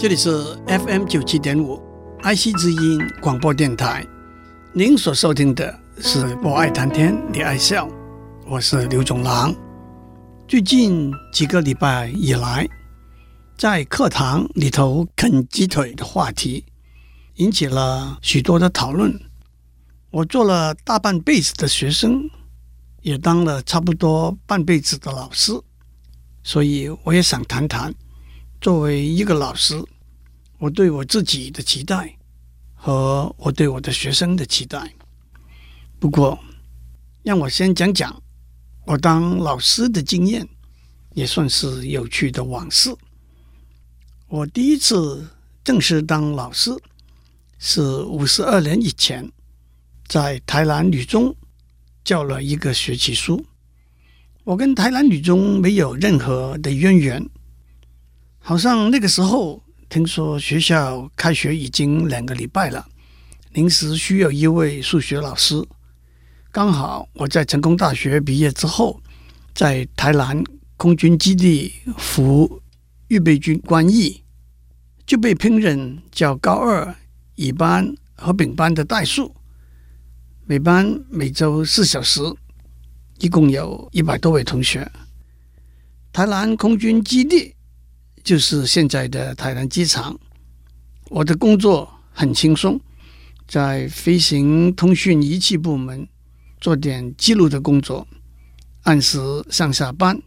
这里是 FM 九七点五爱惜之音广播电台，您所收听的是《我爱谈天，你爱笑》，我是刘总郎。最近几个礼拜以来，在课堂里头啃鸡腿的话题引起了许多的讨论。我做了大半辈子的学生，也当了差不多半辈子的老师，所以我也想谈谈。作为一个老师，我对我自己的期待和我对我的学生的期待。不过，让我先讲讲我当老师的经验，也算是有趣的往事。我第一次正式当老师是五十二年以前，在台南女中教了一个学期书。我跟台南女中没有任何的渊源。好像那个时候听说学校开学已经两个礼拜了，临时需要一位数学老师。刚好我在成功大学毕业之后，在台南空军基地服预备军官役，就被聘任教高二乙班和丙班的代数，每班每周四小时，一共有一百多位同学。台南空军基地。就是现在的台南机场，我的工作很轻松，在飞行通讯仪器部门做点记录的工作，按时上下班，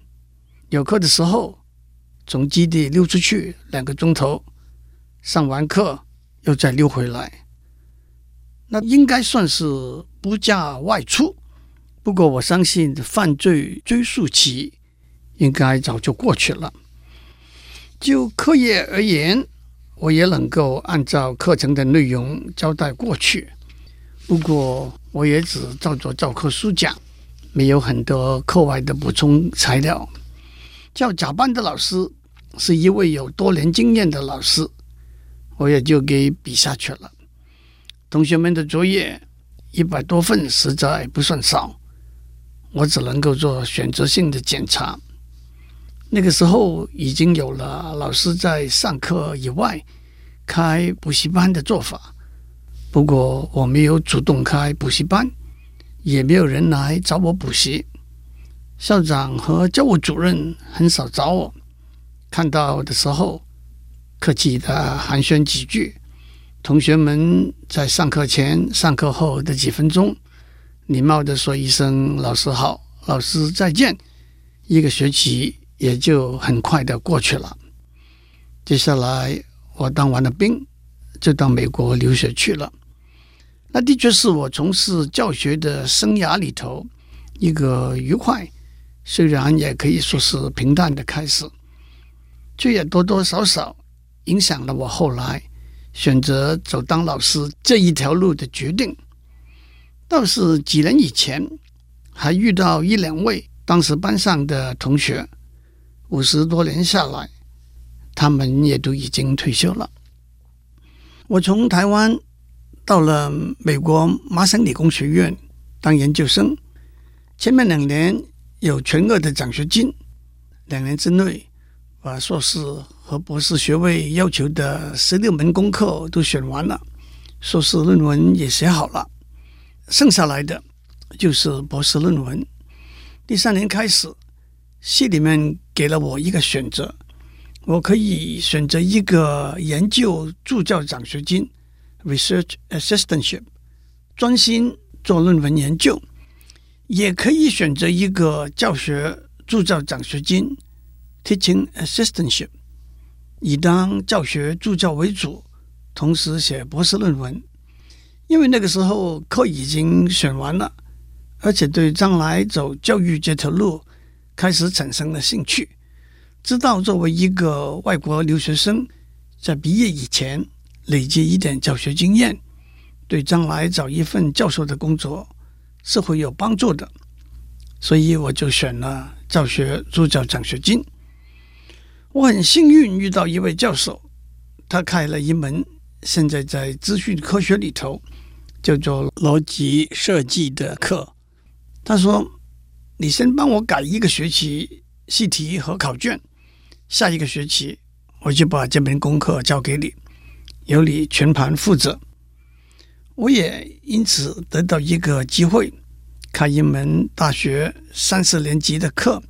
有课的时候从基地溜出去两个钟头，上完课又再溜回来，那应该算是不假外出。不过我相信犯罪追诉期应该早就过去了。就课业而言，我也能够按照课程的内容交代过去。不过，我也只照着教科书讲，没有很多课外的补充材料。教甲班的老师是一位有多年经验的老师，我也就给比下去了。同学们的作业一百多份，实在不算少，我只能够做选择性的检查。那个时候已经有了老师在上课以外开补习班的做法，不过我没有主动开补习班，也没有人来找我补习。校长和教务主任很少找我，看到的时候客气的寒暄几句。同学们在上课前、上课后的几分钟，礼貌的说一声“老师好”“老师再见”，一个学期。也就很快的过去了。接下来我当完了兵，就到美国留学去了。那的确是我从事教学的生涯里头一个愉快，虽然也可以说是平淡的开始，却也多多少少影响了我后来选择走当老师这一条路的决定。倒是几年以前，还遇到一两位当时班上的同学。五十多年下来，他们也都已经退休了。我从台湾到了美国麻省理工学院当研究生，前面两年有全额的奖学金，两年之内把硕士和博士学位要求的十六门功课都选完了，硕士论文也写好了，剩下来的就是博士论文。第三年开始。系里面给了我一个选择，我可以选择一个研究助教奖学金 （research assistantship），专心做论文研究；也可以选择一个教学助教奖学金 （teaching assistantship），以当教学助教为主，同时写博士论文。因为那个时候课已经选完了，而且对将来走教育这条路。开始产生了兴趣，知道作为一个外国留学生，在毕业以前累积一点教学经验，对将来找一份教授的工作是会有帮助的，所以我就选了教学助教奖学金。我很幸运遇到一位教授，他开了一门现在在资讯科学里头叫做逻辑设计的课。他说。你先帮我改一个学期习题和考卷，下一个学期我就把这门功课交给你，由你全盘负责。我也因此得到一个机会，开一门大学三四年级的课，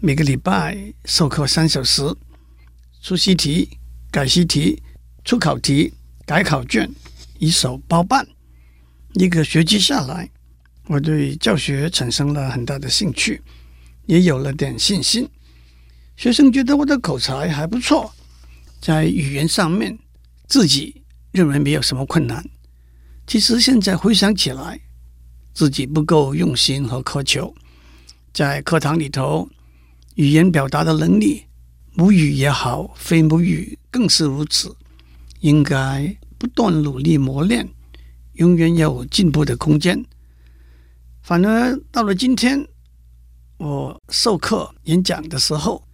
每个礼拜授课三小时，出习题、改习题、出考题、改考卷，一手包办。一个学期下来，我对教学产生了很大的兴趣，也有了点信心。学生觉得我的口才还不错，在语言上面自己认为没有什么困难。其实现在回想起来，自己不够用心和苛求，在课堂里头，语言表达的能力，母语也好，非母语更是如此，应该不断努力磨练，永远有进步的空间。反而到了今天，我授课演讲的时候，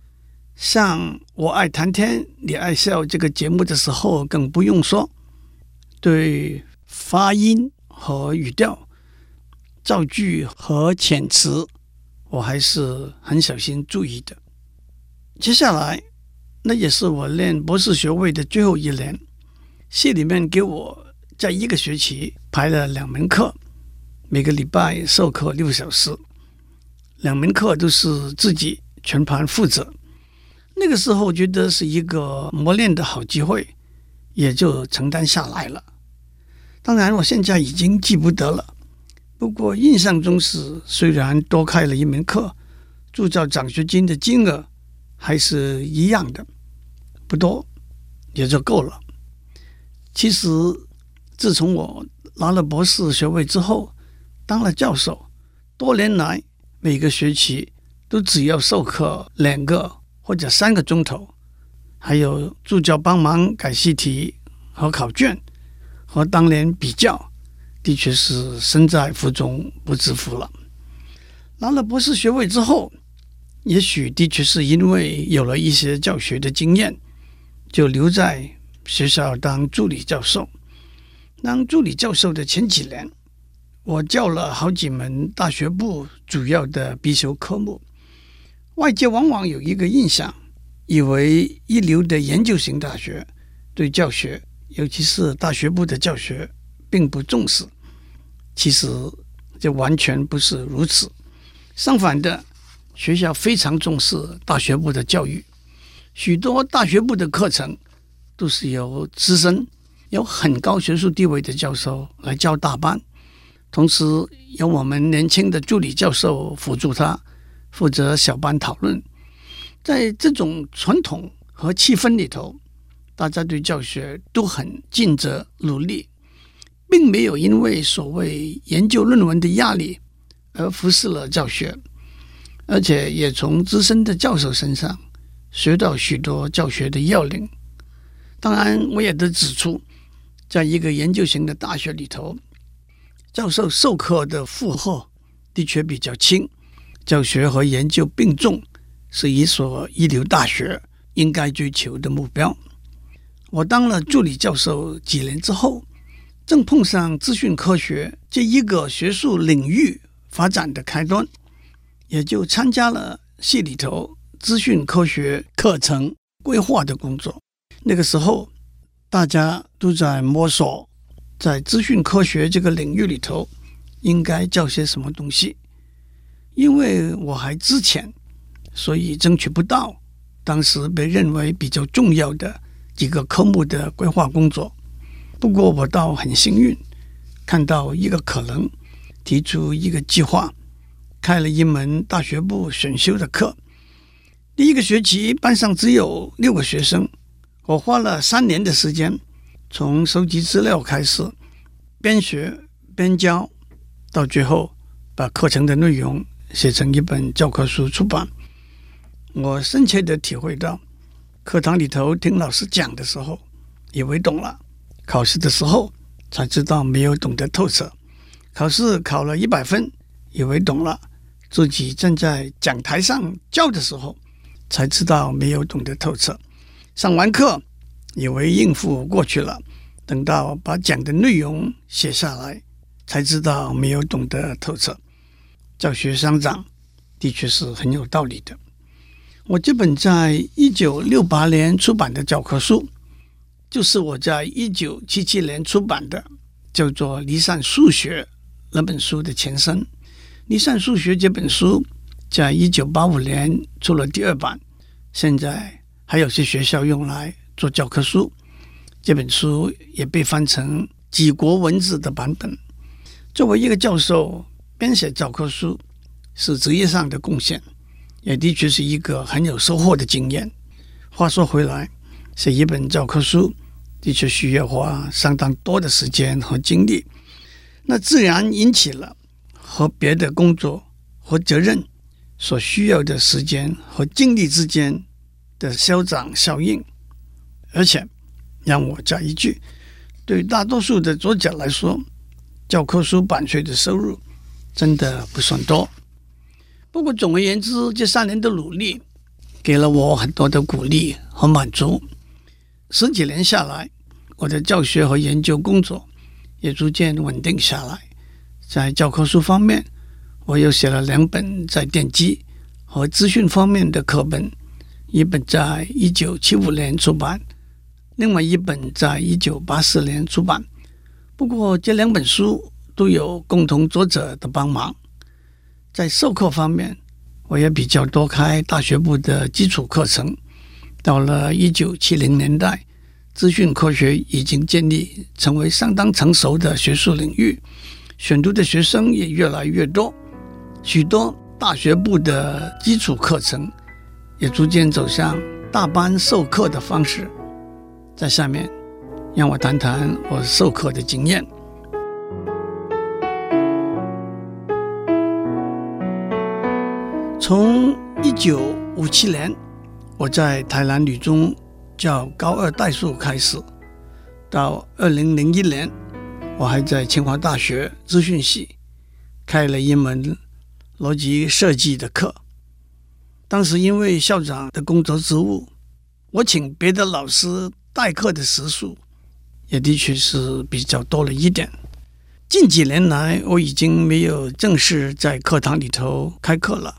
像我爱谈天，你爱笑这个节目的时候，更不用说。对发音和语调、造句和遣词，我还是很小心注意的。接下来，那也是我念博士学位的最后一年，系里面给我在一个学期排了两门课，每个礼拜授课六小时，两门课都是自己全盘负责。那个时候觉得是一个磨练的好机会，也就承担下来了。当然，我现在已经记不得了，不过印象中是虽然多开了一门课，助教奖学金的金额还是一样的，不多，也就够了。其实，自从我拿了博士学位之后，当了教授，多年来每个学期都只要授课两个。或者三个钟头，还有助教帮忙改习题和考卷，和当年比较，的确是身在福中不知福了。拿了博士学位之后，也许的确是因为有了一些教学的经验，就留在学校当助理教授。当助理教授的前几年，我教了好几门大学部主要的必修科目。外界往往有一个印象，以为一流的研究型大学对教学，尤其是大学部的教学，并不重视。其实这完全不是如此。相反的，学校非常重视大学部的教育。许多大学部的课程都是由资深、有很高学术地位的教授来教大班，同时由我们年轻的助理教授辅助他。负责小班讨论，在这种传统和气氛里头，大家对教学都很尽责努力，并没有因为所谓研究论文的压力而忽视了教学，而且也从资深的教授身上学到许多教学的要领。当然，我也得指出，在一个研究型的大学里头，教授授课的负荷的确比较轻。教学和研究并重，是一所一流大学应该追求的目标。我当了助理教授几年之后，正碰上资讯科学这一个学术领域发展的开端，也就参加了系里头资讯科学课程规划的工作。那个时候，大家都在摸索，在资讯科学这个领域里头，应该教些什么东西。因为我还资浅，所以争取不到当时被认为比较重要的几个科目的规划工作。不过我倒很幸运，看到一个可能，提出一个计划，开了一门大学部选修的课。第一个学期班上只有六个学生，我花了三年的时间，从收集资料开始，边学边教，到最后把课程的内容。写成一本教科书出版，我深切地体会到，课堂里头听老师讲的时候，以为懂了；考试的时候才知道没有懂得透彻。考试考了一百分，以为懂了；自己站在讲台上教的时候，才知道没有懂得透彻。上完课，以为应付过去了，等到把讲的内容写下来，才知道没有懂得透彻。教学相长，的确是很有道理的。我这本在一九六八年出版的教科书，就是我在一九七七年出版的，叫做《离散数学》那本书的前身。《离散数学》这本书在一九八五年出了第二版，现在还有些学校用来做教科书。这本书也被翻成几国文字的版本。作为一个教授，编写教科书是职业上的贡献。也的确是一个很有收获的经验。话说回来，写一本教科书的确需要花相当多的时间和精力，那自然引起了和别的工作和责任所需要的时间和精力之间的消长效应。而且，让我加一句：对大多数的作家来说，教科书版税的收入真的不算多。不过，总而言之，这三年的努力给了我很多的鼓励和满足。十几年下来，我的教学和研究工作也逐渐稳定下来。在教科书方面，我又写了两本在电机和资讯方面的课本，一本在一九七五年出版，另外一本在一九八四年出版。不过，这两本书都有共同作者的帮忙。在授课方面，我也比较多开大学部的基础课程。到了一九七零年代，资讯科学已经建立成为相当成熟的学术领域，选读的学生也越来越多，许多大学部的基础课程也逐渐走向大班授课的方式。在下面，让我谈谈我授课的经验。从一九五七年我在台南女中教高二代数开始，到二零零一年，我还在清华大学资讯系开了一门逻辑设计的课。当时因为校长的工作职务，我请别的老师代课的时数也的确是比较多了一点。近几年来，我已经没有正式在课堂里头开课了。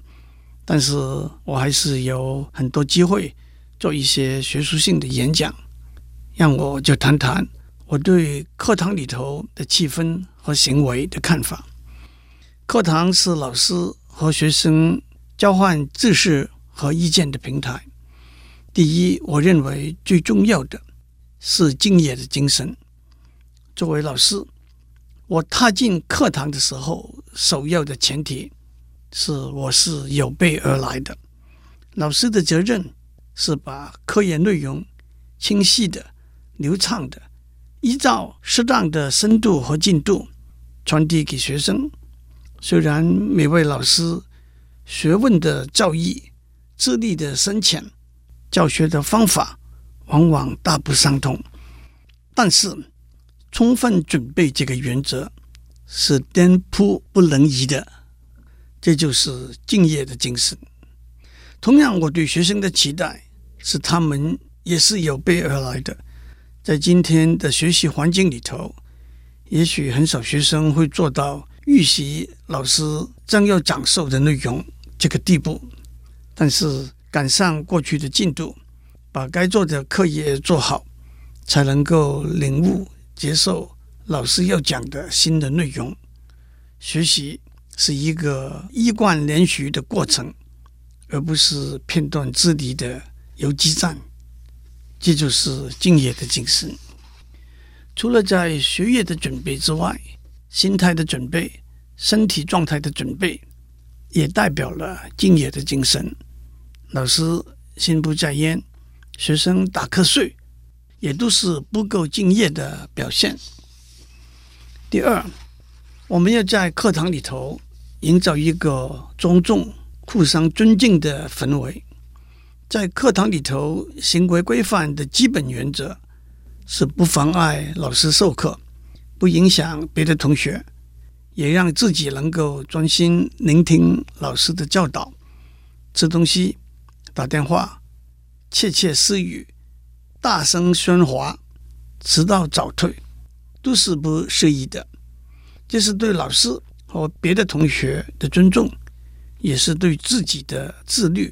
但是我还是有很多机会做一些学术性的演讲，让我就谈谈我对课堂里头的气氛和行为的看法。课堂是老师和学生交换知识和意见的平台。第一，我认为最重要的是敬业的精神。作为老师，我踏进课堂的时候，首要的前提。是，我是有备而来的。老师的责任是把科研内容清晰的、流畅的，依照适当的深度和进度传递给学生。虽然每位老师学问的造诣、资历的深浅、教学的方法往往大不相同，但是充分准备这个原则是颠扑不能移的。这就是敬业的精神。同样，我对学生的期待是，他们也是有备而来的。在今天的学习环境里头，也许很少学生会做到预习老师将要讲授的内容这个地步，但是赶上过去的进度，把该做的课业做好，才能够领悟接受老师要讲的新的内容。学习。是一个一贯连续的过程，而不是片段支离的游击战。这就是敬业的精神。除了在学业的准备之外，心态的准备、身体状态的准备，也代表了敬业的精神。老师心不在焉，学生打瞌睡，也都是不够敬业的表现。第二，我们要在课堂里头。营造一个庄重、互相尊敬的氛围。在课堂里头，行为规范的基本原则是不妨碍老师授课，不影响别的同学，也让自己能够专心聆听老师的教导。吃东西、打电话、窃窃私语、大声喧哗、迟到早退，都是不适宜的。这是对老师。和别的同学的尊重，也是对自己的自律。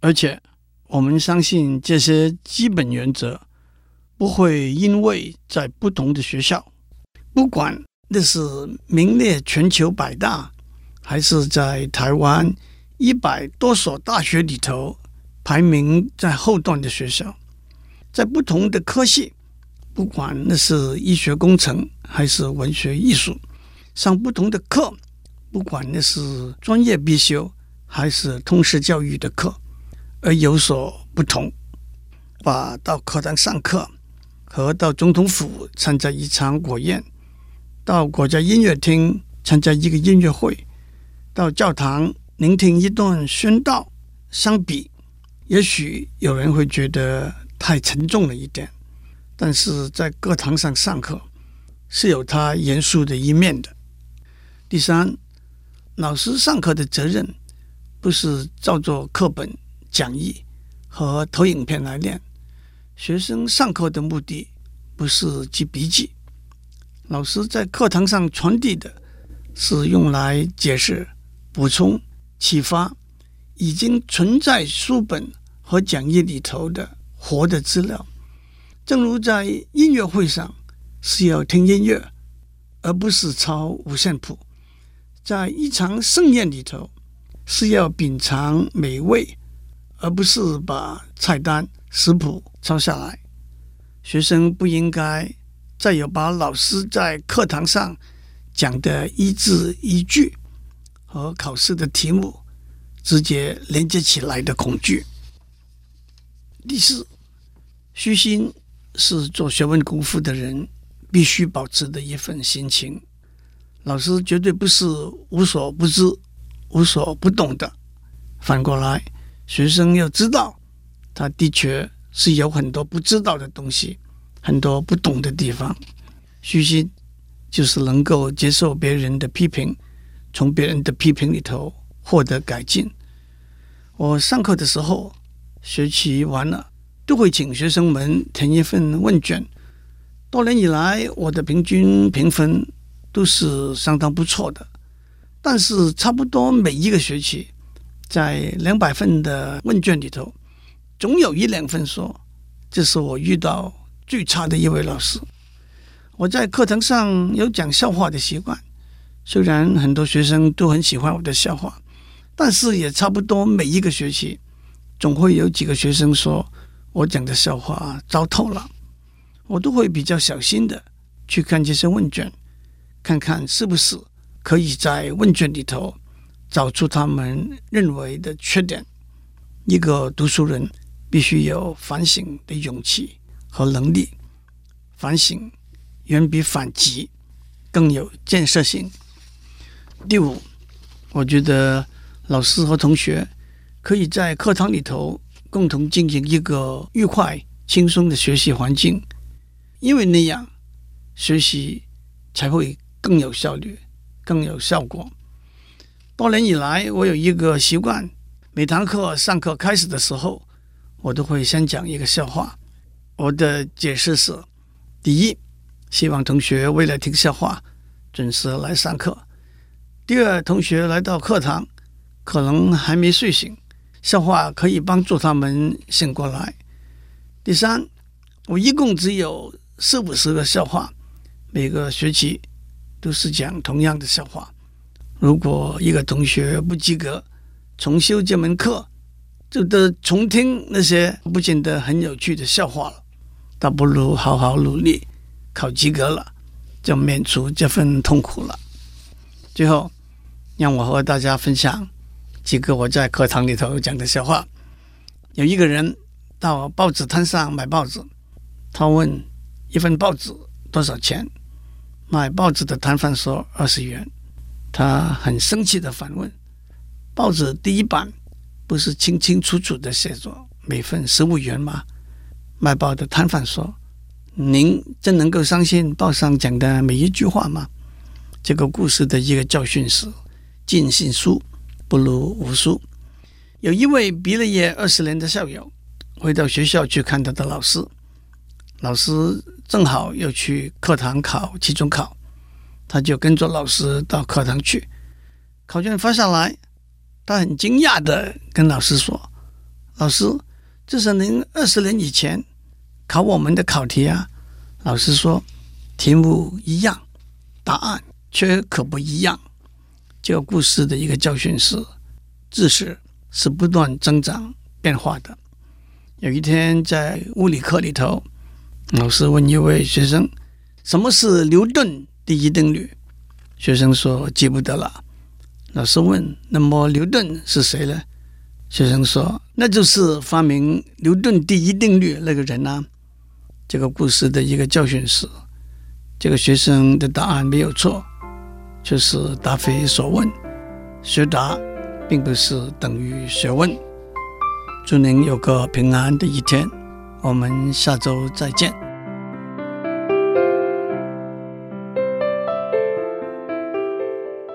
而且我们相信这些基本原则不会因为在不同的学校，不管那是名列全球百大，还是在台湾一百多所大学里头排名在后段的学校，在不同的科系，不管那是医学工程还是文学艺术，上不同的课，不管那是专业必修还是通识教育的课。而有所不同，把到课堂上课，和到总统府参加一场国宴，到国家音乐厅参加一个音乐会，到教堂聆听一段宣道相比，也许有人会觉得太沉重了一点。但是在课堂上上课是有他严肃的一面的。第三，老师上课的责任不是照做课本。讲义和投影片来练，学生上课的目的不是记笔记。老师在课堂上传递的是用来解释、补充、启发已经存在书本和讲义里头的活的资料。正如在音乐会上是要听音乐，而不是抄五线谱；在一场盛宴里头是要品尝美味。而不是把菜单食谱抄下来，学生不应该再有把老师在课堂上讲的一字一句和考试的题目直接连接起来的恐惧。第四，虚心是做学问功夫的人必须保持的一份心情。老师绝对不是无所不知、无所不懂的，反过来。学生要知道，他的确是有很多不知道的东西，很多不懂的地方。虚心就是能够接受别人的批评，从别人的批评里头获得改进。我上课的时候，学期完了都会请学生们填一份问卷。多年以来，我的平均评分都是相当不错的，但是差不多每一个学期。在两百份的问卷里头，总有一两份说这是我遇到最差的一位老师。我在课堂上有讲笑话的习惯，虽然很多学生都很喜欢我的笑话，但是也差不多每一个学期总会有几个学生说我讲的笑话糟透了。我都会比较小心的去看这些问卷，看看是不是可以在问卷里头。找出他们认为的缺点。一个读书人必须有反省的勇气和能力。反省远比反击更有建设性。第五，我觉得老师和同学可以在课堂里头共同进行一个愉快、轻松的学习环境，因为那样学习才会更有效率、更有效果。多年以来，我有一个习惯，每堂课上课开始的时候，我都会先讲一个笑话。我的解释是：第一，希望同学为了听笑话，准时来上课；第二，同学来到课堂，可能还没睡醒，笑话可以帮助他们醒过来；第三，我一共只有四五十个笑话，每个学期都是讲同样的笑话。如果一个同学不及格，重修这门课，就得重听那些不见得很有趣的笑话了。倒不如好好努力，考及格了，就免除这份痛苦了。最后，让我和大家分享几个我在课堂里头讲的笑话。有一个人到报纸摊上买报纸，他问一份报纸多少钱？卖报纸的摊贩说二十元。他很生气的反问：“报纸第一版不是清清楚楚的写着每份十五元吗？”卖报的摊贩说：“您真能够相信报上讲的每一句话吗？”这个故事的一个教训是：尽信书不如无书。有一位毕了业二十年的校友回到学校去看他的老师，老师正好要去课堂考期中考。他就跟着老师到课堂去，考卷发下来，他很惊讶的跟老师说：“老师，这是您二十年以前考我们的考题啊。”老师说：“题目一样，答案却可不一样。”这个故事的一个教训是：知识是不断增长变化的。有一天在物理课里头，老师问一位学生：“什么是牛顿第一定律？”学生说：“记不得了。”老师问：“那么牛顿是谁呢？”学生说：“那就是发明牛顿第一定律那个人啊。”这个故事的一个教训是：这个学生的答案没有错，却是答非所问。学答并不是等于学问。祝您有个平安的一天，我们下周再见。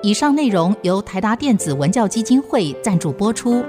以上内容由台达电子文教基金会赞助播出。